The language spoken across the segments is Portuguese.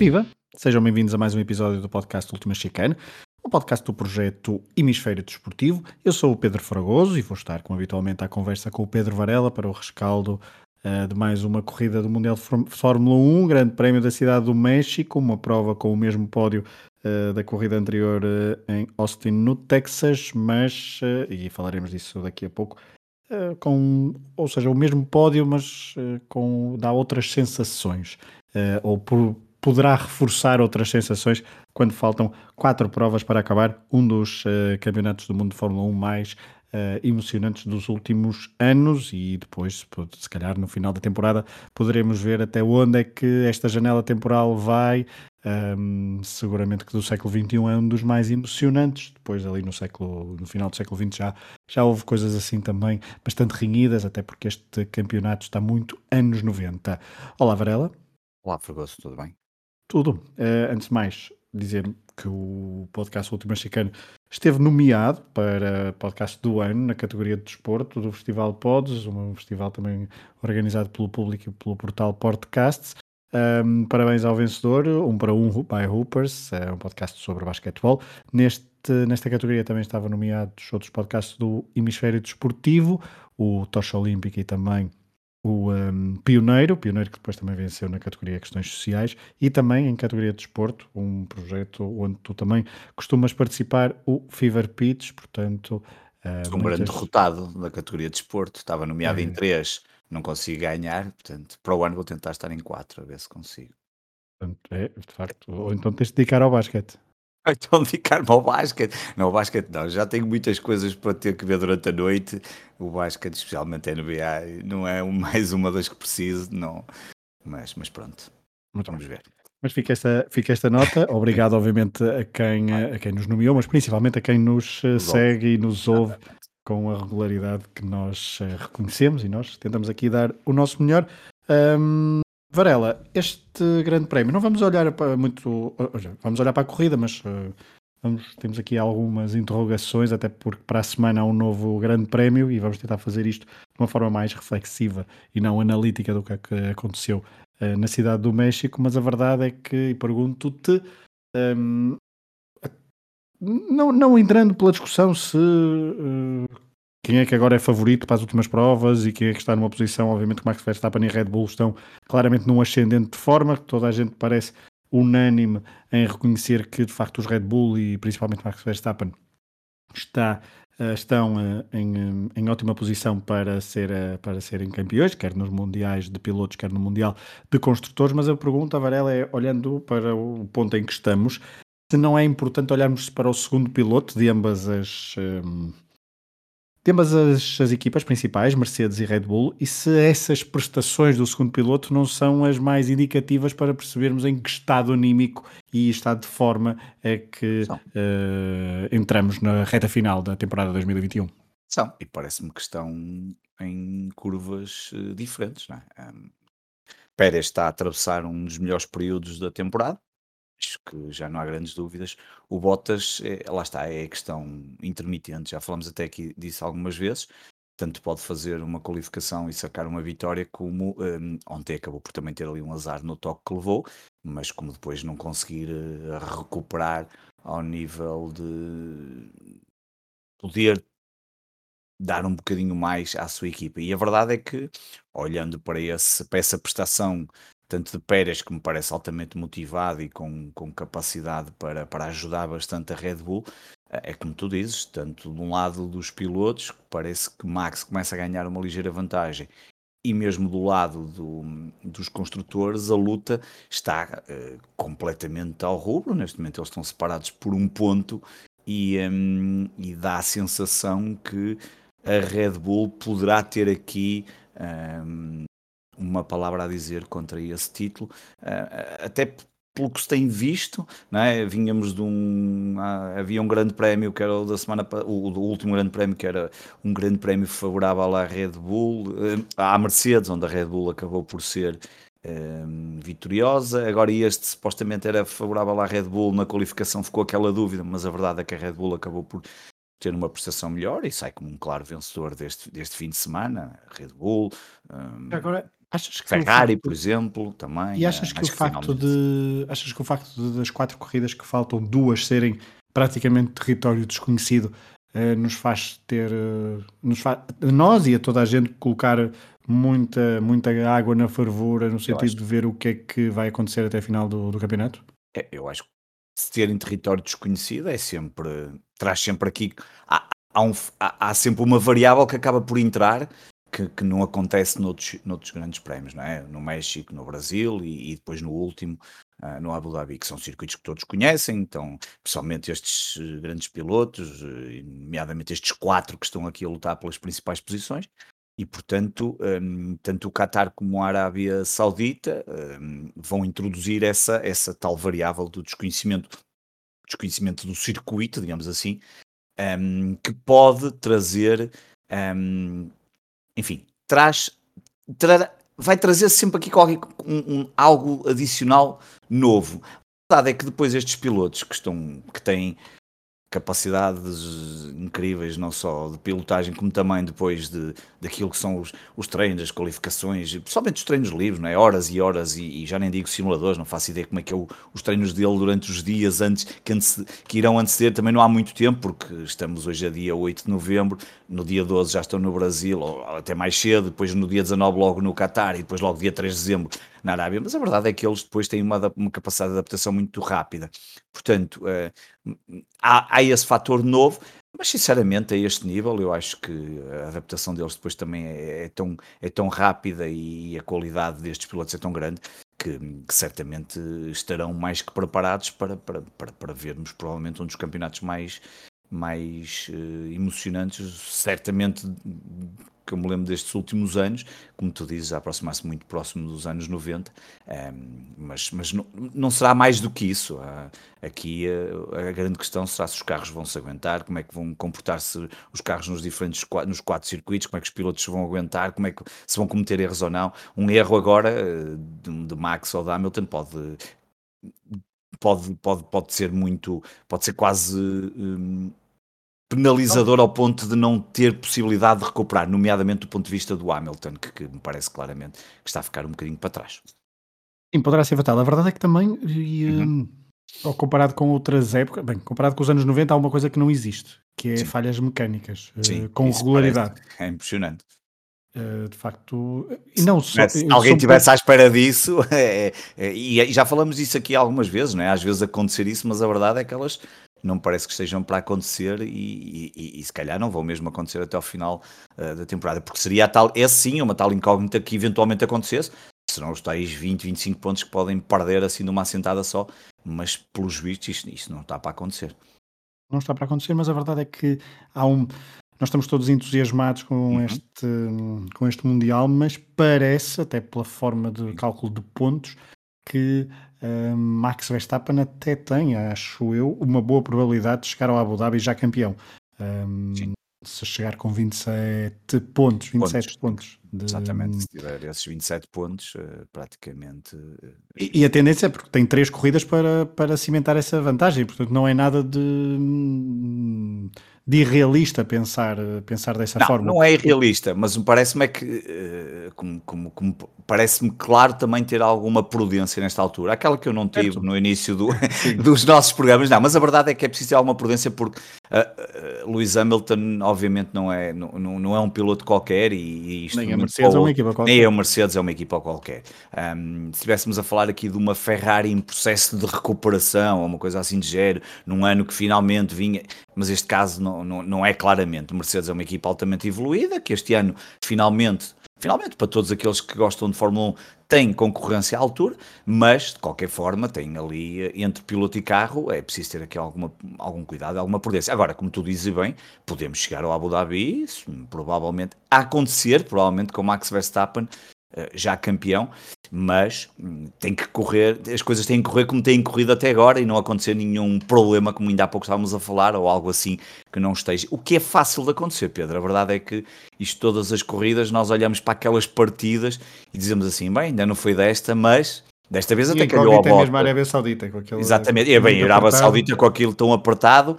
Viva! Sejam bem-vindos a mais um episódio do podcast Última Chicane, o um podcast do projeto Hemisfério Desportivo. Eu sou o Pedro Fragoso e vou estar, como habitualmente, à conversa com o Pedro Varela para o rescaldo uh, de mais uma corrida do Mundial de Fórmula 1, Grande Prémio da Cidade do México, uma prova com o mesmo pódio uh, da corrida anterior uh, em Austin, no Texas, mas, e falaremos disso daqui a pouco, com, ou seja, o mesmo pódio, mas com dá outras sensações, ou por, poderá reforçar outras sensações quando faltam quatro provas para acabar um dos campeonatos do mundo de Fórmula 1 mais uh, emocionantes dos últimos anos e depois, se calhar no final da temporada, poderemos ver até onde é que esta janela temporal vai. Um, seguramente que do século XXI é um dos mais emocionantes. Depois, ali no século, no final do século XX, já, já houve coisas assim também bastante renhidas, até porque este campeonato está muito anos 90. Olá, Varela. Olá, Fragoso, tudo bem? Tudo. Uh, antes de mais, dizer que o podcast Última Chicano esteve nomeado para podcast do ano na categoria de desporto do Festival Pods, um festival também organizado pelo público e pelo portal Podcasts. Um, parabéns ao vencedor, um para um by Hoopers, é um podcast sobre basquetebol. Neste, nesta categoria também estavam nomeados outros podcasts do Hemisfério Desportivo, o Tocha Olímpica e também o um, Pioneiro, Pioneiro que depois também venceu na categoria Questões Sociais e também em categoria de Desporto, um projeto onde tu também costumas participar, o Fever Pitch, portanto... Uh, um muitas... grande derrotado na categoria de Desporto, estava nomeado é. em três, não consigo ganhar, portanto, para o ano vou tentar estar em quatro, a ver se consigo. Portanto, é, de facto, ou então tens de dedicar ao basquete. Então dedicar-me ao basquete. Não, o basquete não. Já tenho muitas coisas para ter que ver durante a noite. O basquete, especialmente a NBA, não é mais uma das que preciso, não. Mas, mas pronto. Muito Vamos ver. Mas fica esta, fica esta nota. Obrigado, obviamente, a quem, a quem nos nomeou, mas principalmente a quem nos eh, segue e nos ouve com a regularidade que nós eh, reconhecemos e nós tentamos aqui dar o nosso melhor. Um, Varela, este grande prémio, não vamos olhar para muito, vamos olhar para a corrida, mas uh, vamos, temos aqui algumas interrogações, até porque para a semana há um novo grande prémio e vamos tentar fazer isto de uma forma mais reflexiva e não analítica do que, é que aconteceu uh, na cidade do México, mas a verdade é que, pergunto-te, um, não, não entrando pela discussão se uh, quem é que agora é favorito para as últimas provas e quem é que está numa posição, obviamente, que Max Verstappen e Red Bull estão claramente num ascendente de forma, toda a gente parece unânime em reconhecer que, de facto, os Red Bull e principalmente Max Verstappen está, eh, estão eh, em, eh, em, ótima posição para, ser, para serem campeões, quer nos mundiais de pilotos, quer no mundial de construtores, mas a pergunta, Varela, é, olhando para o ponto em que estamos, se não é importante olharmos para o segundo piloto de ambas as... Temos as, as, equipas principais, Mercedes e Red Bull, e se essas prestações do segundo piloto não são as mais indicativas para percebermos em que estado anímico e estado de forma é que uh, entramos na reta final da temporada 2021? São, e parece-me que estão em curvas uh, diferentes. Não é? um, Pérez está a atravessar um dos melhores períodos da temporada, acho que já não há grandes dúvidas. O Bottas, é, lá está, é questão intermitente, já falamos até aqui disso algumas vezes. Tanto pode fazer uma qualificação e sacar uma vitória, como um, ontem acabou por também ter ali um azar no toque que levou, mas como depois não conseguir uh, recuperar ao nível de poder dar um bocadinho mais à sua equipa. E a verdade é que, olhando para, esse, para essa prestação tanto de Pérez, que me parece altamente motivado e com, com capacidade para, para ajudar bastante a Red Bull, é como tu dizes, tanto de um lado dos pilotos, parece que Max começa a ganhar uma ligeira vantagem, e mesmo do lado do, dos construtores, a luta está uh, completamente ao rubro. Neste momento, eles estão separados por um ponto, e, um, e dá a sensação que a Red Bull poderá ter aqui um, uma palavra a dizer contra esse título, uh, até pelo que se tem visto, é? Vínhamos de um. Uh, havia um grande prémio que era o da semana. O, o, último grande prémio que era um grande prémio favorável à Red Bull, uh, à Mercedes, onde a Red Bull acabou por ser vitoriosa. Agora, este supostamente era favorável à Red Bull, na qualificação ficou aquela dúvida, mas a verdade é que a Red Bull acabou por ter uma prestação melhor e sai como um claro vencedor deste, deste fim de semana. Red Bull. Agora, Achas que Ferrari, facto... por exemplo, também. E achas que o facto de achas que o facto de, das quatro corridas que faltam duas serem praticamente território desconhecido uh, nos faz ter uh, nos faz, nós e a toda a gente colocar muita muita água na fervura no sentido acho... de ver o que é que vai acontecer até a final do, do campeonato? É, eu acho que se terem território desconhecido é sempre traz sempre aqui há, há, um, há, há sempre uma variável que acaba por entrar que, que, não acontece noutros, noutros grandes prémios, não é? No México, no Brasil e, e depois no último, uh, no Abu Dhabi, que são circuitos que todos conhecem, então, pessoalmente estes uh, grandes pilotos, uh, nomeadamente estes quatro que estão aqui a lutar pelas principais posições, e portanto, um, tanto o Qatar como a Arábia Saudita um, vão introduzir essa, essa tal variável do desconhecimento, desconhecimento do circuito, digamos assim, um, que pode trazer enfim, traz, tra, vai trazer sempre aqui qualquer, um, um, algo adicional novo. A verdade é que depois estes pilotos que estão, que têm capacidades incríveis, não só de pilotagem, como também depois de, daquilo que são os, os treinos, as qualificações, principalmente os treinos livres, não é? horas e horas, e, e já nem digo simuladores, não faço ideia como é que é o, os treinos dele durante os dias antes que, que irão anteceder, também não há muito tempo, porque estamos hoje a dia 8 de novembro, no dia 12 já estão no Brasil, ou até mais cedo, depois no dia 19 logo no Qatar, e depois logo dia 3 de dezembro na Arábia, mas a verdade é que eles depois têm uma, uma capacidade de adaptação muito rápida. Portanto, uh, há, há esse fator novo, mas sinceramente a este nível eu acho que a adaptação deles depois também é, é tão, é tão rápida e a qualidade destes pilotos é tão grande que, que, certamente estarão mais que preparados para, para, para, para vermos provavelmente um dos campeonatos mais, mais uh, emocionantes, certamente que eu me lembro destes últimos anos, como tu dizes, aproximar-se muito próximo dos anos 90, um, ehm, mas, mas não, não, será mais do que isso. Uh, aqui uh, a grande questão será se os carros vão se aguentar, como é que vão comportar-se os carros nos diferentes nos quatro circuitos, como é que os pilotos vão aguentar, como é que se vão cometer erros ou não. Um erro agora uh, de, Max ou de Hamilton pode pode, pode, pode ser muito, pode ser quase um, penalizador ao ponto de não ter possibilidade de recuperar, nomeadamente do ponto de vista do Hamilton, que, que me parece claramente que está a ficar um bocadinho para trás. Sim, poderá ser fatal. A verdade é que também, e, uhum. um, comparado com outras épocas, bem, comparado com os anos 90, há uma coisa que não existe, que é Sim. falhas mecânicas, eh, Sim, uh, com regularidade. É impressionante. Uh, de facto, e não só. Se alguém estivesse à espera disso, é, é, e já falamos disso aqui algumas vezes, não é? Às vezes acontecer isso, mas a verdade é que elas não parece que estejam para acontecer e, e, e, se calhar não vão mesmo acontecer até ao final uh, da temporada, porque seria a tal, é sim uma tal incógnita que eventualmente acontecesse, serão os tais 20, 25 pontos que podem perder assim numa assentada só, mas pelos vistos isto, isto não está para acontecer. Não está para acontecer, mas a verdade é que há um. Nós estamos todos entusiasmados com, uhum. este, com este Mundial, mas parece, até pela forma de cálculo de pontos, que uh, Max Verstappen até tem, acho eu, uma boa probabilidade de chegar ao Abu Dhabi já campeão. Um, se chegar com 27 pontos, 27 pontos. pontos de... Exatamente, se tiver esses 27 pontos, uh, praticamente. Uh, e, e, a tendência é porque tem três corridas para, para cimentar essa vantagem, portanto não é nada de de irrealista pensar, pensar dessa não, forma. Não é irrealista, mas parece-me é que, eh, como, como, como parece-me claro também ter alguma prudência nesta altura. Aquela que eu não tive certo. no início do, dos nossos programas, não, mas a verdade é que é preciso ter alguma prudência porque uh, uh, Lewis Hamilton, obviamente, não é, não, não é um piloto qualquer e, e nem a Mercedes é uma equipa qualquer. Nem a Mercedes é uma equipa qualquer. Um, se estivéssemos a falar aqui de uma Ferrari em processo de recuperação ou uma coisa assim de género, num ano que finalmente vinha, mas este caso não, não, não é claramente. Mercedes é uma equipa altamente evoluída, que este ano finalmente, finalmente para todos aqueles que gostam de Fórmula 1, tem concorrência à altura, mas de qualquer forma tem ali entre piloto e carro, é preciso ter aqui alguma, algum cuidado, alguma prudência. Agora, como tu dizes bem, podemos chegar ao Abu Dhabi, provavelmente a acontecer, provavelmente com Max Verstappen eh, já campeão, mas hum, tem que correr, as coisas têm que correr como têm corrido até agora e não acontecer nenhum problema, como ainda há pouco estávamos a falar, ou algo assim que não esteja. O que é fácil de acontecer, Pedro. A verdade é que isto, todas as corridas, nós olhamos para aquelas partidas e dizemos assim: bem, ainda não foi desta, mas desta vez até calhou a bola. mesmo a Arábia Saudita, com aquele. Exatamente, e bem, a Arábia Saudita com aquilo tão apertado.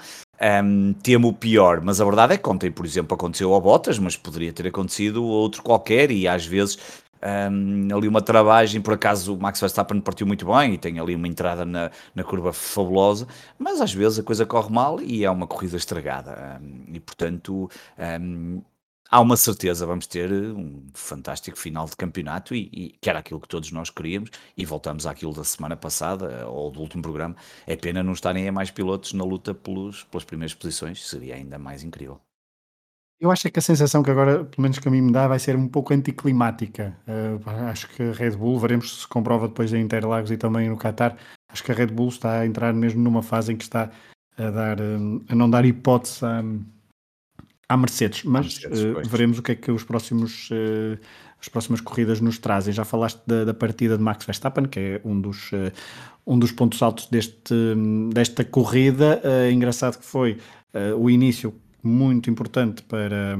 Um, temo o pior, mas a verdade é que ontem, por exemplo, aconteceu ao Bottas, mas poderia ter acontecido outro qualquer, e às vezes um, ali uma travagem, por acaso o Max Verstappen partiu muito bem e tem ali uma entrada na, na curva fabulosa, mas às vezes a coisa corre mal e é uma corrida estragada. Um, e portanto, um, há uma certeza, vamos ter um fantástico final de campeonato e, e, que era aquilo que todos nós queríamos e voltamos àquilo da semana passada ou do último programa. É pena não estarem mais pilotos na luta pelos, pelas primeiras posições, seria ainda mais incrível. Eu acho é que a sensação que agora, pelo menos que a mim me dá, vai ser um pouco anticlimática. Uh, acho que a Red Bull, veremos se se comprova depois em Interlagos e também no Qatar, acho que a Red Bull está a entrar mesmo numa fase em que está a, dar, um, a não dar hipótese à, à Mercedes, mas Mercedes, uh, veremos o que é que os próximos, uh, as próximas corridas nos trazem. Já falaste da, da, partida de Max Verstappen, que é um dos, um dos pontos altos deste, desta corrida. engraçado que foi o início muito importante para,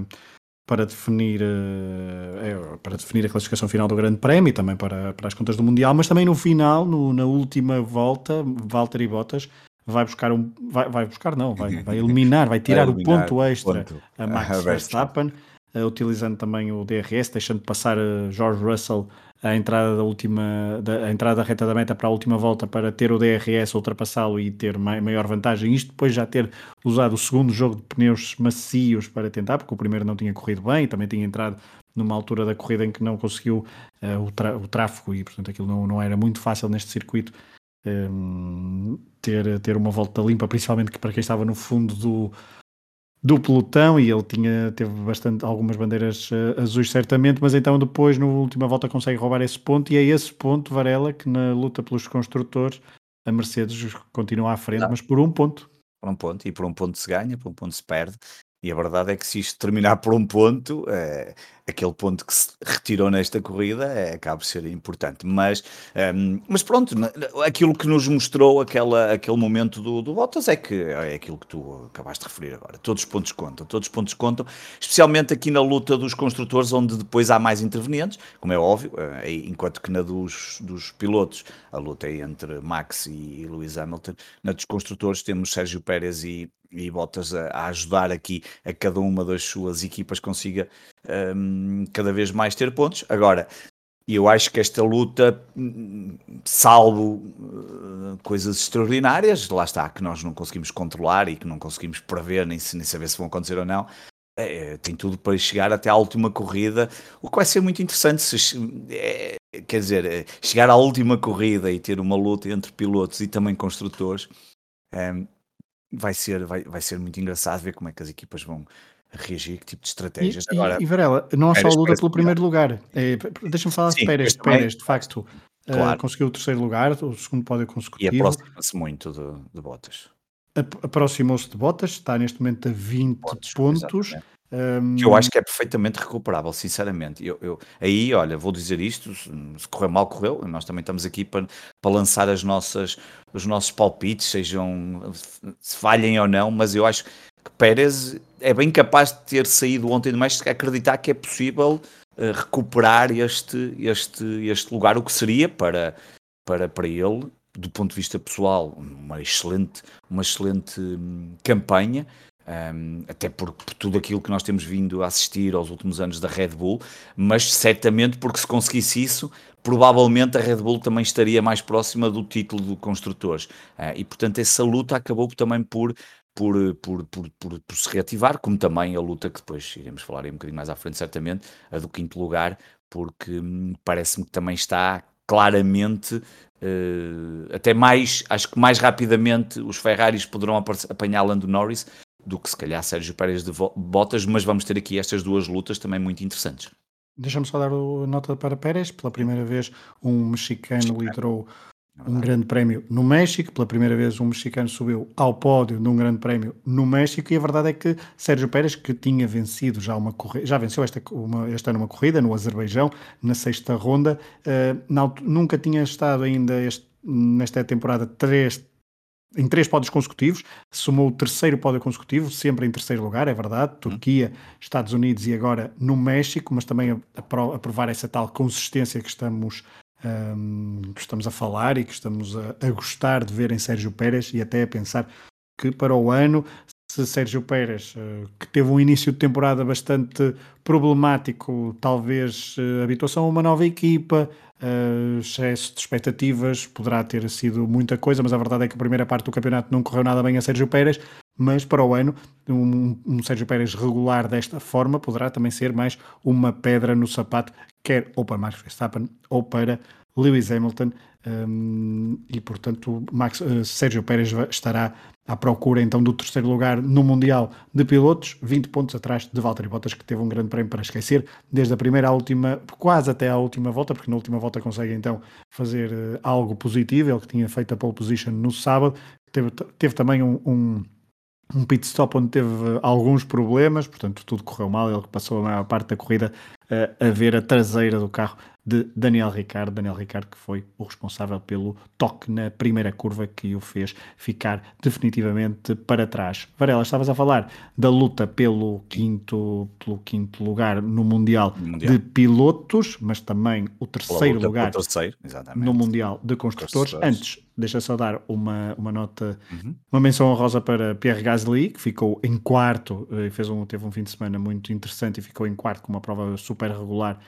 para, definir, uh, é, para definir a classificação final do Grande Prémio e também para, para as contas do Mundial, mas também no final, no, na última volta, Valtteri Bottas vai buscar um vai, vai buscar não, vai, vai eliminar, vai tirar vai eliminar, o ponto extra ponto. a Max Verstappen, uh, utilizando também o DRS, deixando passar uh, George Russell a entrada da última da, a entrada da reta da meta para a última volta para ter o DRS, ultrapassá-lo e ter maior vantagem. Isto depois já ter usado o segundo jogo de pneus macios para tentar, porque o primeiro não tinha corrido bem e também tinha entrado numa altura da corrida em que não conseguiu uh, o, o, tráfego e portanto aquilo não, não era muito fácil neste circuito um, ehm, ter, ter uma volta limpa, principalmente para quem estava no fundo do, do pelotão e ele tinha, teve bastante, algumas bandeiras uh, azuis certamente, mas então depois na última volta consegue roubar esse ponto e é esse ponto, Varela, que na luta pelos construtores a Mercedes continua à frente, Não. mas por um ponto. Por um ponto, e por um ponto se ganha, por um ponto se perde, e a verdade é que se isto terminar por um ponto, é, aquele ponto que se retirou nesta corrida é, acaba por ser importante. Mas, um, mas pronto, aquilo que nos mostrou aquela, aquele momento do, do Bottas é que é aquilo que tu acabaste de referir agora. Todos os pontos contam, todos os pontos contam, especialmente aqui na luta dos construtores, onde depois há mais intervenientes, como é óbvio, é, enquanto que na dos, dos pilotos a luta é entre Max e Lewis Hamilton, na dos construtores temos Sérgio Pérez e, e Bottas a, a, ajudar aqui a cada uma das suas equipas consiga um, cada vez mais ter pontos. Agora, eu acho que esta luta, salvo uh, coisas extraordinárias, lá está, que nós não conseguimos controlar e que não conseguimos prever, nem, nem saber se vão acontecer ou não, é, tem tudo para chegar até à última corrida, o que vai ser muito interessante. Se, é, quer dizer, é, chegar à última corrida e ter uma luta entre pilotos e também construtores. Vai ser, vai, vai ser muito engraçado ver como é que as equipas vão reagir, que tipo de estratégias. E, Agora, e, e Varela, não só a luta pelo primeiro lugar, é, deixa-me falar Sim, de Pérez, Pérez, de facto, eh, claro. uh, conseguiu o terceiro lugar, o segundo pódio consecutivo. E aproxima-se muito de, de Bottas. Aproximou-se de Bottas, está neste momento a 20 pontos. pontos um... Que eu acho que é perfeitamente recuperável, sinceramente. Eu, eu, aí, olha, vou dizer isto: se correr mal, correu. Nós também estamos aqui para, para lançar as nossas, os nossos palpites, sejam se falhem ou não, mas eu acho que Pérez é bem capaz de ter saído ontem de México acreditar que é possível uh, recuperar este, este, este lugar, o que seria para, para, para ele, do ponto de vista pessoal, uma excelente, uma excelente hum, campanha um, até por, por, tudo aquilo que nós temos vindo a assistir aos últimos anos da Red Bull, mas certamente porque se conseguisse isso, provavelmente a Red Bull também estaria mais próxima do título de construtores. Uh, e portanto essa luta acabou também por, por, por, por, por, se reativar, como também a luta que depois iremos falar um bocadinho mais à frente, certamente, a do quinto lugar, porque hum, parece-me que também está claramente uh, até mais, acho que mais rapidamente os Ferraris poderão apanhar Lando Norris do que se calhar Sérgio Pérez de Botas, mas vamos ter aqui estas duas lutas também muito interessantes. Deixa-me só dar a nota para Pérez. Pela primeira vez, um mexicano, liderou um grande prémio no México. Pela primeira vez, um mexicano subiu ao pódio num grande prémio no México. E a verdade é que Sérgio Pérez, que tinha vencido já uma corrida, já venceu esta, uma, este ano uma corrida no Azerbaijão, na sexta ronda, uh, não, nunca tinha estado ainda este, nesta temporada três em três pódios consecutivos, somou o terceiro pódio consecutivo, sempre em terceiro lugar, é verdade, Turquia, Estados Unidos e agora no México, mas também a, a, a provar essa tal consistência que estamos, um, que estamos a falar e que estamos a, a, gostar de ver em Sérgio Pérez e até a pensar que para o ano se Sérgio Pérez, uh, que teve um início de temporada bastante problemático, talvez uh, habituação a uma nova equipa, uh, excesso de expectativas, poderá ter sido muita coisa, mas a verdade é que a primeira parte do campeonato não correu nada bem a Sérgio Pérez, mas para o ano um, um Sérgio Pérez regular desta forma poderá também ser mais uma pedra no sapato, quer ou para Max Verstappen ou para Lewis Hamilton, um, e portanto Max, uh, Sérgio Pérez estará à procura então do terceiro lugar no Mundial de Pilotos, 20 pontos atrás de Valtteri Bottas, que teve um grande prémio para esquecer, desde a primeira à última, quase até à última volta, porque na última volta consegue então fazer uh, algo positivo, ele que tinha feito a pole position no sábado, teve, teve também um, um um pit stop onde teve alguns problemas, portanto tudo correu mal, ele passou a maior parte da corrida a ver a traseira do carro de Daniel Ricciardo, Daniel Ricciardo que foi o responsável pelo toque na primeira curva que o fez ficar definitivamente para trás. Varela, estavas a falar da luta pelo quinto, pelo quinto lugar no Mundial, mundial. de Pilotos, mas também o terceiro lugar terceiro, no Mundial de Construtores. Antes, deixa só dar uma, uma nota, uhum. uma menção honrosa para Pierre Gasly, que ficou em quarto e fez um, teve um fim de semana muito interessante e ficou em quarto com uma prova super regular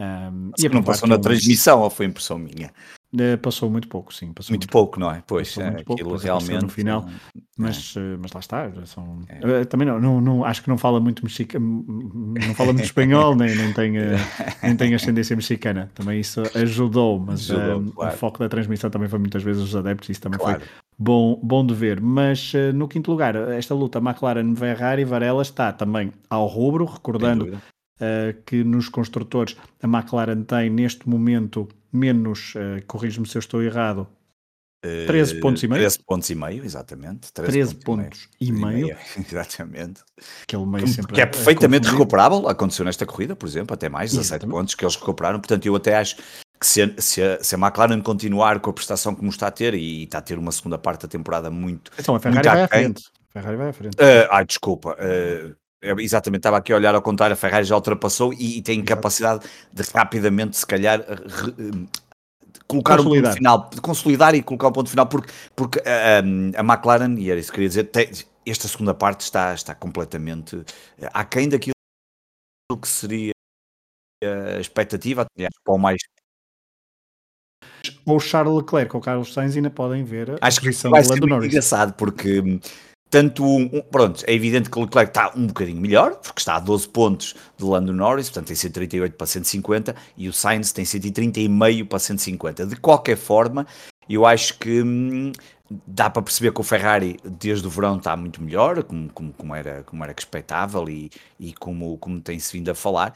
um, e não passou na transmissão ou foi impressão minha? Uh, passou muito pouco, sim. muito, muito pouco, não é? Pois, é, aquilo pouco, realmente. No final, mas, é. mas lá está. São, é. uh, também não, não, não, acho que não fala muito mexicano, não fala muito espanhol, nem, nem, tem, uh, nem tem ascendência mexicana. Também isso ajudou, mas ajudou, claro. o foco da transmissão também foi muitas vezes os adeptos, isso também claro. foi bom, bom de ver. Mas no quinto lugar, esta luta McLaren-Ferrari, Varela está também ao rubro, recordando que nos construtores a McLaren tem neste momento menos, uh, corrijo-me se eu estou errado, 13 uh, pontos e meio. 13 pontos e meio, exatamente. 13, 13 pontos, e meio. E meio. exatamente. Aquele meio que, sempre que é perfeitamente recuperável, aconteceu nesta corrida, por exemplo, até mais 17 exatamente. pontos que eles recuperaram. Portanto, eu até acho que se a, se, a, se a, McLaren continuar com a prestação como está a ter, e está a ter uma segunda parte da temporada muito. Então a Ferrari vai à frente. Ferrari vai à frente. Uh, ai, desculpa. Uh, Exatamente, estava aqui a olhar ao contrário, a Ferrari já ultrapassou e, e tem Exato. capacidade de rapidamente, se calhar, re, colocar um ponto final, de consolidar e colocar um ponto final, porque, porque a, a McLaren, e era isso que queria dizer, tem, esta segunda parte está, está completamente eh, aquém daquilo que seria a expectativa, para o mais ou Charles Leclerc ou Carlos Sainz ainda podem ver a Acho que vai ser engraçado porque hum, tanto um, pronto, é evidente que o Leclerc está um bocadinho melhor, porque está a 12 pontos de Lando Norris, portanto tem 138 para 150, e o Sainz tem 130,5 para 150. De qualquer forma, eu acho que hum, dá para perceber que o Ferrari desde o verão está muito melhor, como, como, como era, como era expectável e, e como, como tem-se vindo a falar.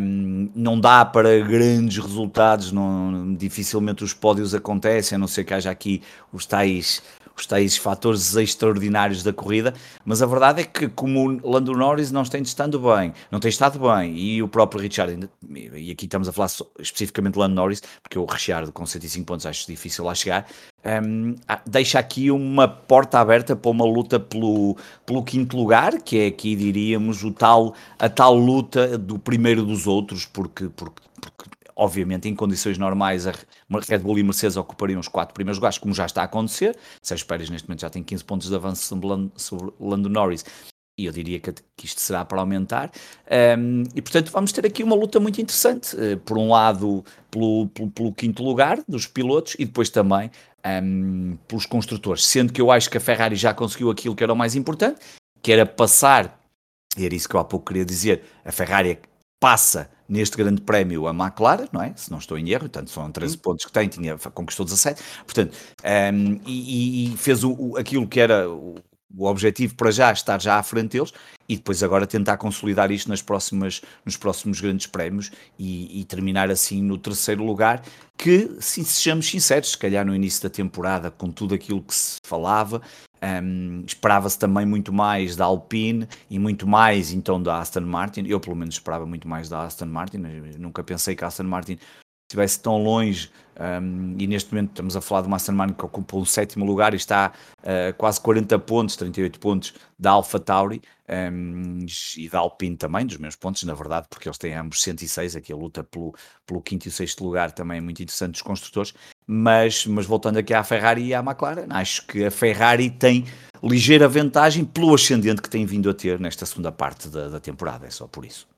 Um, não dá para grandes resultados, não, dificilmente os pódios acontecem, a não ser que haja aqui os tais os tais fatores extraordinários da corrida, mas a verdade é que como o Lando Norris não tem estado bem, não tem estado bem, e o próprio Richard, e aqui estamos a falar especificamente de Lando Norris, porque o Richard com 105 pontos acho difícil lá chegar, um, ah, deixa aqui uma porta aberta para uma luta pelo, pelo quinto lugar, que é aqui diríamos o tal, a tal luta do primeiro dos outros, porque, porque, porque obviamente, em condições normais, a Red Bull e Mercedes ocupariam os quatro primeiros lugares, como já está a acontecer. Sérgio Pérez, neste momento, já tem 15 pontos de avanço sobre Lando Norris. E eu diria que, que isto será para aumentar. Um, e, portanto, vamos ter aqui uma luta muito interessante. Uh, por um lado, pelo, pelo, pelo, quinto lugar dos pilotos e depois também um, pelos construtores. Sendo que eu acho que a Ferrari já conseguiu aquilo que era o mais importante, que era passar, e era isso que eu há pouco queria dizer, a Ferrari passa neste grande prémio a McLaren, não é? Se não estou em erro, portanto são 13 pontos que tem, tinha, conquistou 17, portanto, um, ehm, e, e, fez o, o, aquilo que era o, o objetivo para já estar já à frente deles e depois agora tentar consolidar isto nas próximas, nos próximos grandes prémios e, e terminar assim no terceiro lugar, que, se sejamos sinceros, se calhar no início da temporada, com tudo aquilo que se falava, um, esperava-se também muito mais da Alpine e muito mais então da Aston Martin. Eu, pelo menos, esperava muito mais da Aston Martin. nunca pensei que a Aston Martin estivesse tão longe um, e neste momento estamos a falar de uma que ocupa o sétimo lugar e está uh, quase 40 pontos, 38 pontos da Alpha Tauri um, e da Alpine também, dos meus pontos, na verdade, porque eles têm ambos 106, aqui a luta pelo, pelo quinto e sexto lugar também é muito interessante dos construtores. mas, mas voltando aqui à Ferrari e à McLaren, acho que a Ferrari tem ligeira vantagem pelo ascendente que tem vindo a ter nesta segunda parte da, da temporada, é só por isso.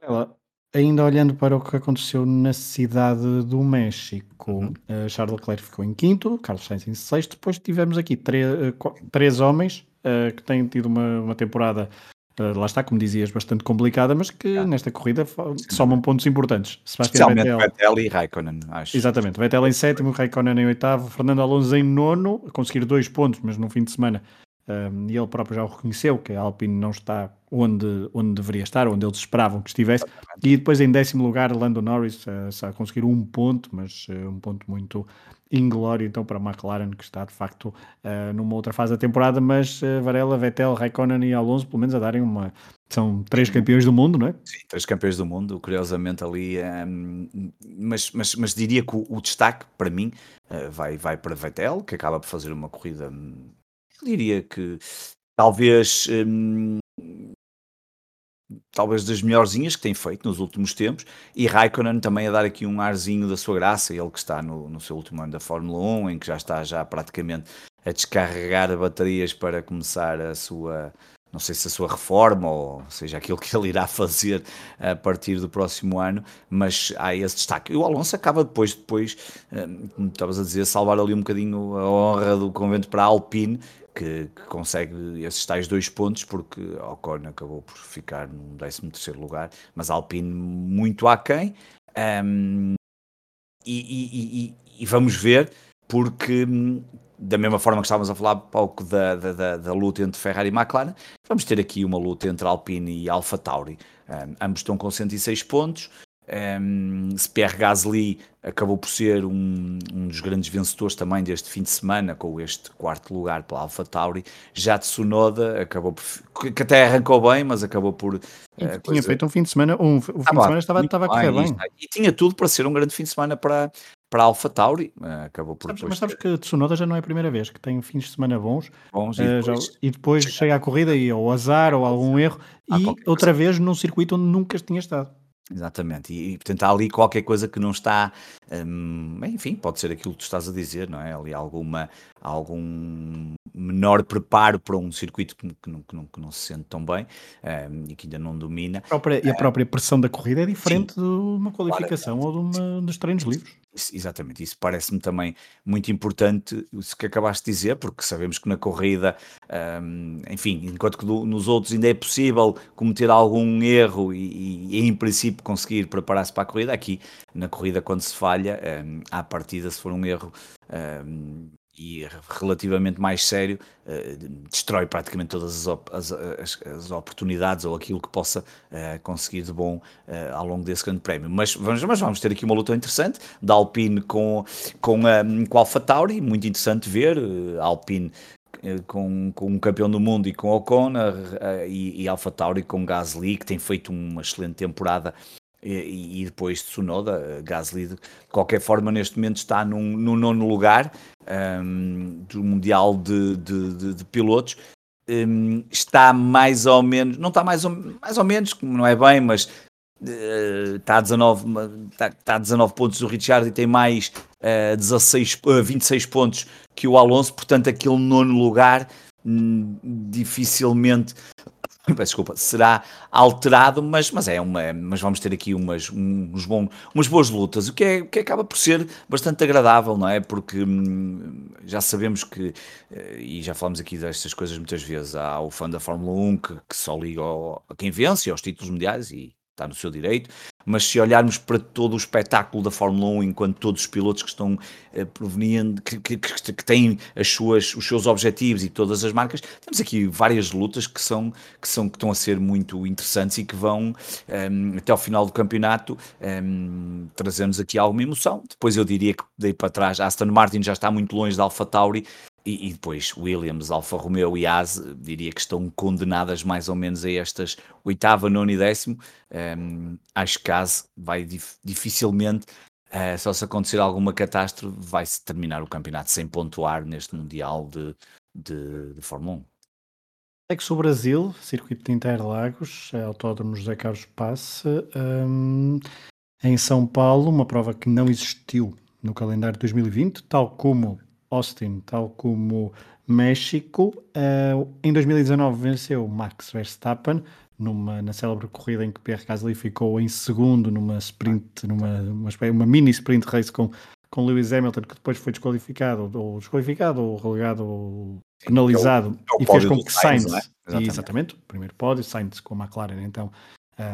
Ela, ainda olhando para o que aconteceu na cidade do México, uhum. uh, Charles Leclerc ficou em quinto, Carlos Sainz em sexto, depois tivemos aqui três, uh, três homens uh, que têm tido uma, uma temporada Uh, lá está, como dizias, bastante complicada, mas que ah. nesta corrida somam pontos importantes. Sebastião Especialmente Vettel, Vettel e Raikkonen, acho. Exatamente, Vettel em sétimo, Raikkonen em oitavo, Fernando Alonso em nono, a conseguir dois pontos, mas no fim de semana, um, e ele próprio já o reconheceu, que a Alpine não está onde, onde deveria estar, onde eles esperavam que estivesse, e depois em décimo lugar, Lando Norris, uh, a conseguir um ponto, mas uh, um ponto muito inglório então para a McLaren, que está de facto uh, numa outra fase da temporada, mas Varela, Vettel, Raikkonen e Alonso, pelo menos a darem uma. São três campeões do mundo, não é? Sim, três campeões do mundo, curiosamente ali. Um, mas, mas, mas diria que o, o destaque, para mim, vai, vai para Vettel, que acaba por fazer uma corrida. Hum, diria que talvez um, talvez das melhorzinhas que tem feito nos últimos tempos, e Raikkonen também a dar aqui um arzinho da sua graça, ele que está no, no seu último ano da Fórmula 1, em que já está já praticamente a descarregar baterias para começar a sua, não sei se a sua reforma ou seja aquilo que ele irá fazer a partir do próximo ano, mas há esse destaque. E o Alonso acaba depois, depois, eh, como estavas a dizer, salvar ali um bocadinho a honra do convento para a Alpine, que, que, consegue esses tais dois pontos, porque Ocon acabou por ficar no 13 lugar, mas Alpine muito aquém. Um, e, e, e, e, vamos ver, porque da mesma forma que estávamos a falar pouco da, da, da, da, luta entre Ferrari e McLaren, vamos ter aqui uma luta entre Alpine e Alfa Tauri. Um, ambos estão com 106 pontos. Um, Pierre Gasly acabou por ser um, um, dos grandes vencedores também deste fim de semana, com este quarto lugar pela Alpha Tauri. Já de Sonoda acabou por, que até arrancou bem, mas acabou por. Uh, tinha coisa... feito um fim de semana, um, o fim ah, de semana estava, estava a correr bem. E tinha tudo para ser um grande fim de semana para, para a Alpha Tauri. Uh, acabou por. Sabes, mas sabes que Tsunoda já não é a primeira vez que tem fins de semana bons, bons e, uh, depois, já, e depois chega à corrida e ou azar ou algum erro, e outra vez num circuito onde nunca tinha estado. Exatamente, e, e portanto há ali qualquer coisa que não está, hum, enfim, pode ser aquilo que tu estás a dizer, não é? Ali alguma, algum menor preparo para um circuito que, que, não, que, não, que não, se sente tão bem hum, e que ainda não domina. A própria, e a hum, própria pressão da corrida é diferente Sim. de uma qualificação ou de uma, dos treinos livres. Exatamente, isso parece-me também muito importante, isso que acabaste de dizer, porque sabemos que na corrida, um, enfim, enquanto que do, nos outros ainda é possível cometer algum erro e, e em princípio conseguir preparar-se para a corrida, aqui na corrida quando se falha, um, à partida se for um erro um, e relativamente mais sério, uh, destrói praticamente todas as, as, as, oportunidades ou aquilo que possa uh, conseguir de bom uh, ao longo desse grande prémio. Mas vamos, mas vamos ter aqui uma luta interessante da Alpine com, com, um, com a Alpha Tauri, muito interessante ver. a Alpine com, com um campeão do mundo e com Ocon e, e Alpha Tauri com Gasly, que tem feito uma excelente temporada e, e depois de Tsunoda, Gasly de qualquer forma neste momento está num, no nono lugar um, do Mundial de, de, de, de Pilotos, um, está mais ou menos, não está mais ou, mais ou menos, não é bem, mas uh, está, a 19, está, está a 19 pontos do Richard e tem mais uh, 16, uh, 26 pontos que o Alonso, portanto aquele nono lugar hum, dificilmente desculpa, será alterado, mas, mas é uma, mas vamos ter aqui umas, uns bom, umas boas lutas, o que, é, que acaba por ser bastante agradável, não é? Porque hum, já sabemos que, eh, e já falamos aqui destas coisas muitas vezes, há o fã da Fórmula 1 que, que só liga ao, a quem vence, aos títulos mundiais, e está no seu direito, mas se olharmos para todo o espetáculo da Fórmula 1, enquanto todos os pilotos que estão eh, que, que, que, que, têm as suas, os seus objetivos e todas as marcas, temos aqui várias lutas que são que, são, que estão a ser muito interessantes e que vão um, ehm, até ao final do campeonato um, ehm, trazer-nos aqui alguma emoção. Depois eu diria que daí para trás Aston Martin já está muito longe da Alpha Tauri e, e, depois Williams, Alfa Romeo e Haas, diria que estão condenadas mais ou menos a estas oitava, nono e décimo. Um, acho que Haas vai dif dificilmente, uh, só se acontecer alguma catástrofe, vai-se terminar o campeonato sem pontuar neste Mundial de, de, de Fórmula 1. Segue-se o Brasil, circuito de Interlagos, Autódromo José Carlos Passe. Um, em São Paulo, uma prova que não existiu no calendário de 2020, tal como Austin, tal como México. Uh, em 2019 venceu Max Verstappen numa, na célebre corrida em que Pierre Gasly ficou em segundo numa sprint, numa uma, uma mini sprint race com, com Lewis Hamilton, que depois foi desqualificado, ou desqualificado, ou relegado, ou penalizado, é o, é o e fez com que Sainz, Sainz é? exatamente. exatamente, primeiro pódio, Sainz com a McLaren, então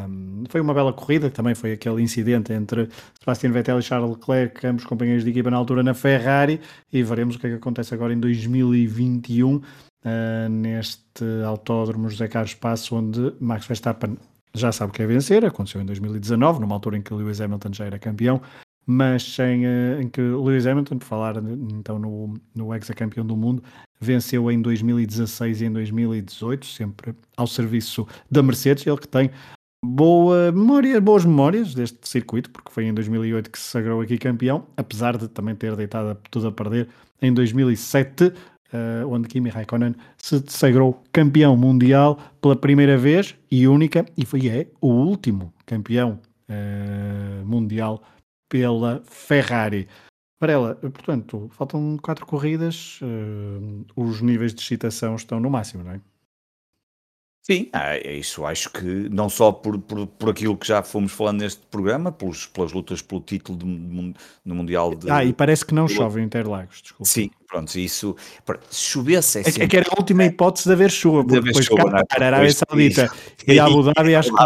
um, foi uma bela corrida, também foi aquele incidente entre Sebastian Vettel e Charles Leclerc, ambos companheiros de equipa na altura na Ferrari, e veremos o que é que acontece agora em 2021, uh, neste autódromo José Carlos Passo, onde Max Verstappen já sabe que é vencer, aconteceu em 2019, numa altura em que Lewis Hamilton já era campeão, mas em, uh, em que Lewis Hamilton, por falar então no, no ex-campeão do mundo, venceu em 2016 e em 2018, sempre ao serviço da Mercedes, ele que tem boa memória, boas memórias deste circuito, porque foi em 2008 que se sagrou aqui campeão, apesar de também ter deitado tudo a perder em 2007, uh, eh, onde Kimi Raikkonen se sagrou campeão mundial pela primeira vez e única, e foi é o último campeão uh, mundial pela Ferrari. Varela, portanto, faltam quatro corridas, uh, os níveis de excitação estão no máximo, não é? Sim, ah, é isso acho que não só por, por, por aquilo que já fomos falando neste programa, pelos, pelas lutas pelo título do, no Mundial de. Ah, e parece que não chove em Interlagos, desculpa. Sim, pronto, isso. Se chovesse é, é, é que era a última hipótese de haver chuva, porque depois chuva, é? Arábia Saudita e Abu Dhabi acho que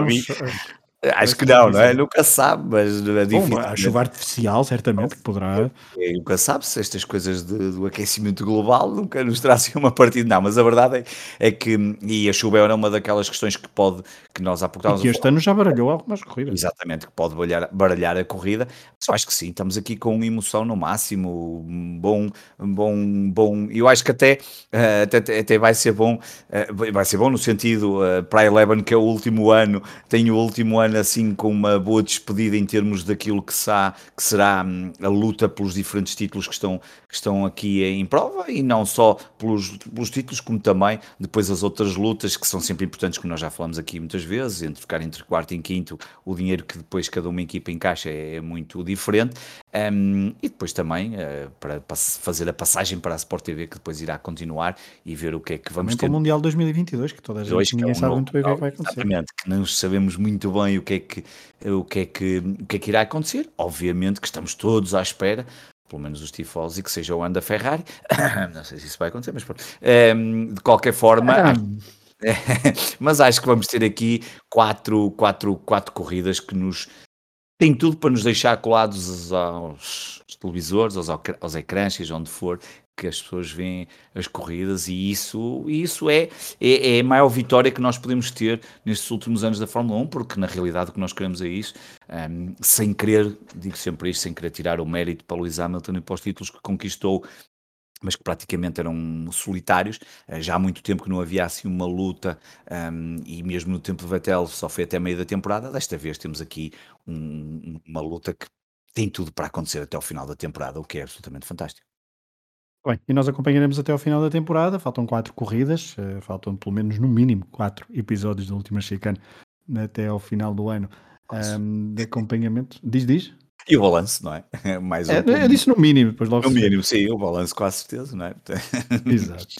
Acho que não, não é? Nunca sabe, mas é difícil. Bom, a chuva artificial, certamente, que poderá. É, nunca sabe se estas coisas de, do aquecimento global nunca nos trazem uma partida. Não, mas a verdade é, é, que. E a chuva era uma daquelas questões que pode. que nós há pouco E que este ano já baralhou algumas corridas. Exatamente, que pode baralhar, baralhar a corrida. Mas eu acho que sim, estamos aqui com emoção no máximo. Bom, bom, bom. Eu acho que até, eh, até, até vai ser bom. Eh, vai ser bom no sentido. Uh, para a Eleven, que é o último ano, tem o último ano assim com uma boa despedida em termos daquilo que, sa, que será hum, a luta pelos diferentes títulos que estão, que estão aqui em prova e não só pelos, pelos títulos, como também depois as outras lutas que são sempre importantes, como nós já falamos aqui muitas vezes, entre ficar entre quarto e quinto, o dinheiro que depois cada uma equipa encaixa é, é muito diferente. Um, e depois também uh, para, para, fazer a passagem para a Sport TV que depois irá continuar e ver o que é que vamos também ter. Para o Mundial 2022, que toda a gente ninguém é um sabe muito bem o que é que vai acontecer. Exatamente, que não sabemos muito bem o que é que, o que, é que, o que, é que irá acontecer. Obviamente que estamos todos à espera pelo menos os tifosi, que seja o Anda Ferrari. não sei se isso vai acontecer, mas pronto. Um, de qualquer forma. Ah. mas acho que vamos ter aqui quatro, quatro, quatro corridas que nos tem tudo para nos deixar colados aos televisores, aos, aos ecrãs, seja onde for, que as pessoas veem as corridas e isso, isso é, é, é, a maior vitória que nós podemos ter nestes últimos anos da Fórmula 1, porque na realidade o que nós queremos é isso, um, sem querer, digo sempre isto, sem querer tirar o mérito para Lewis Hamilton e para os títulos que conquistou mas que praticamente eram solitários. Eh, já há muito tempo que não havia assim uma luta, um, e mesmo no tempo de Vettel só foi até meio da temporada. Desta vez temos aqui um, uma luta que tem tudo para acontecer até ao final da temporada, o que é absolutamente fantástico. Bem, e nós acompanharemos até ao final da temporada. Faltam quatro corridas, uh, faltam pelo menos no mínimo quatro episódios da última chicane até ao final do ano um, de acompanhamento. Diz, diz? E o balanço, não é? Mais um, é, eu disse no mínimo, depois logo. No mínimo, sim, o balanço com a certeza, não é? Exato.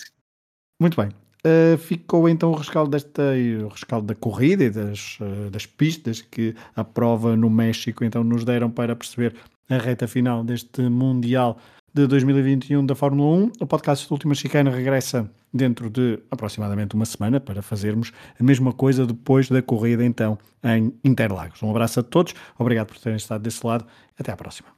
Muito bem. Uh, ficou então o rescaldo, desta, o rescaldo da corrida e das, uh, das pistas que a prova no México então nos deram para perceber a reta final deste Mundial de 2021 da Fórmula 1. O podcast da Última Chicana regressa dentro de aproximadamente uma semana para fazermos a mesma coisa depois da corrida então em Interlagos. Um abraço a todos, obrigado por terem estado desse lado, até à próxima.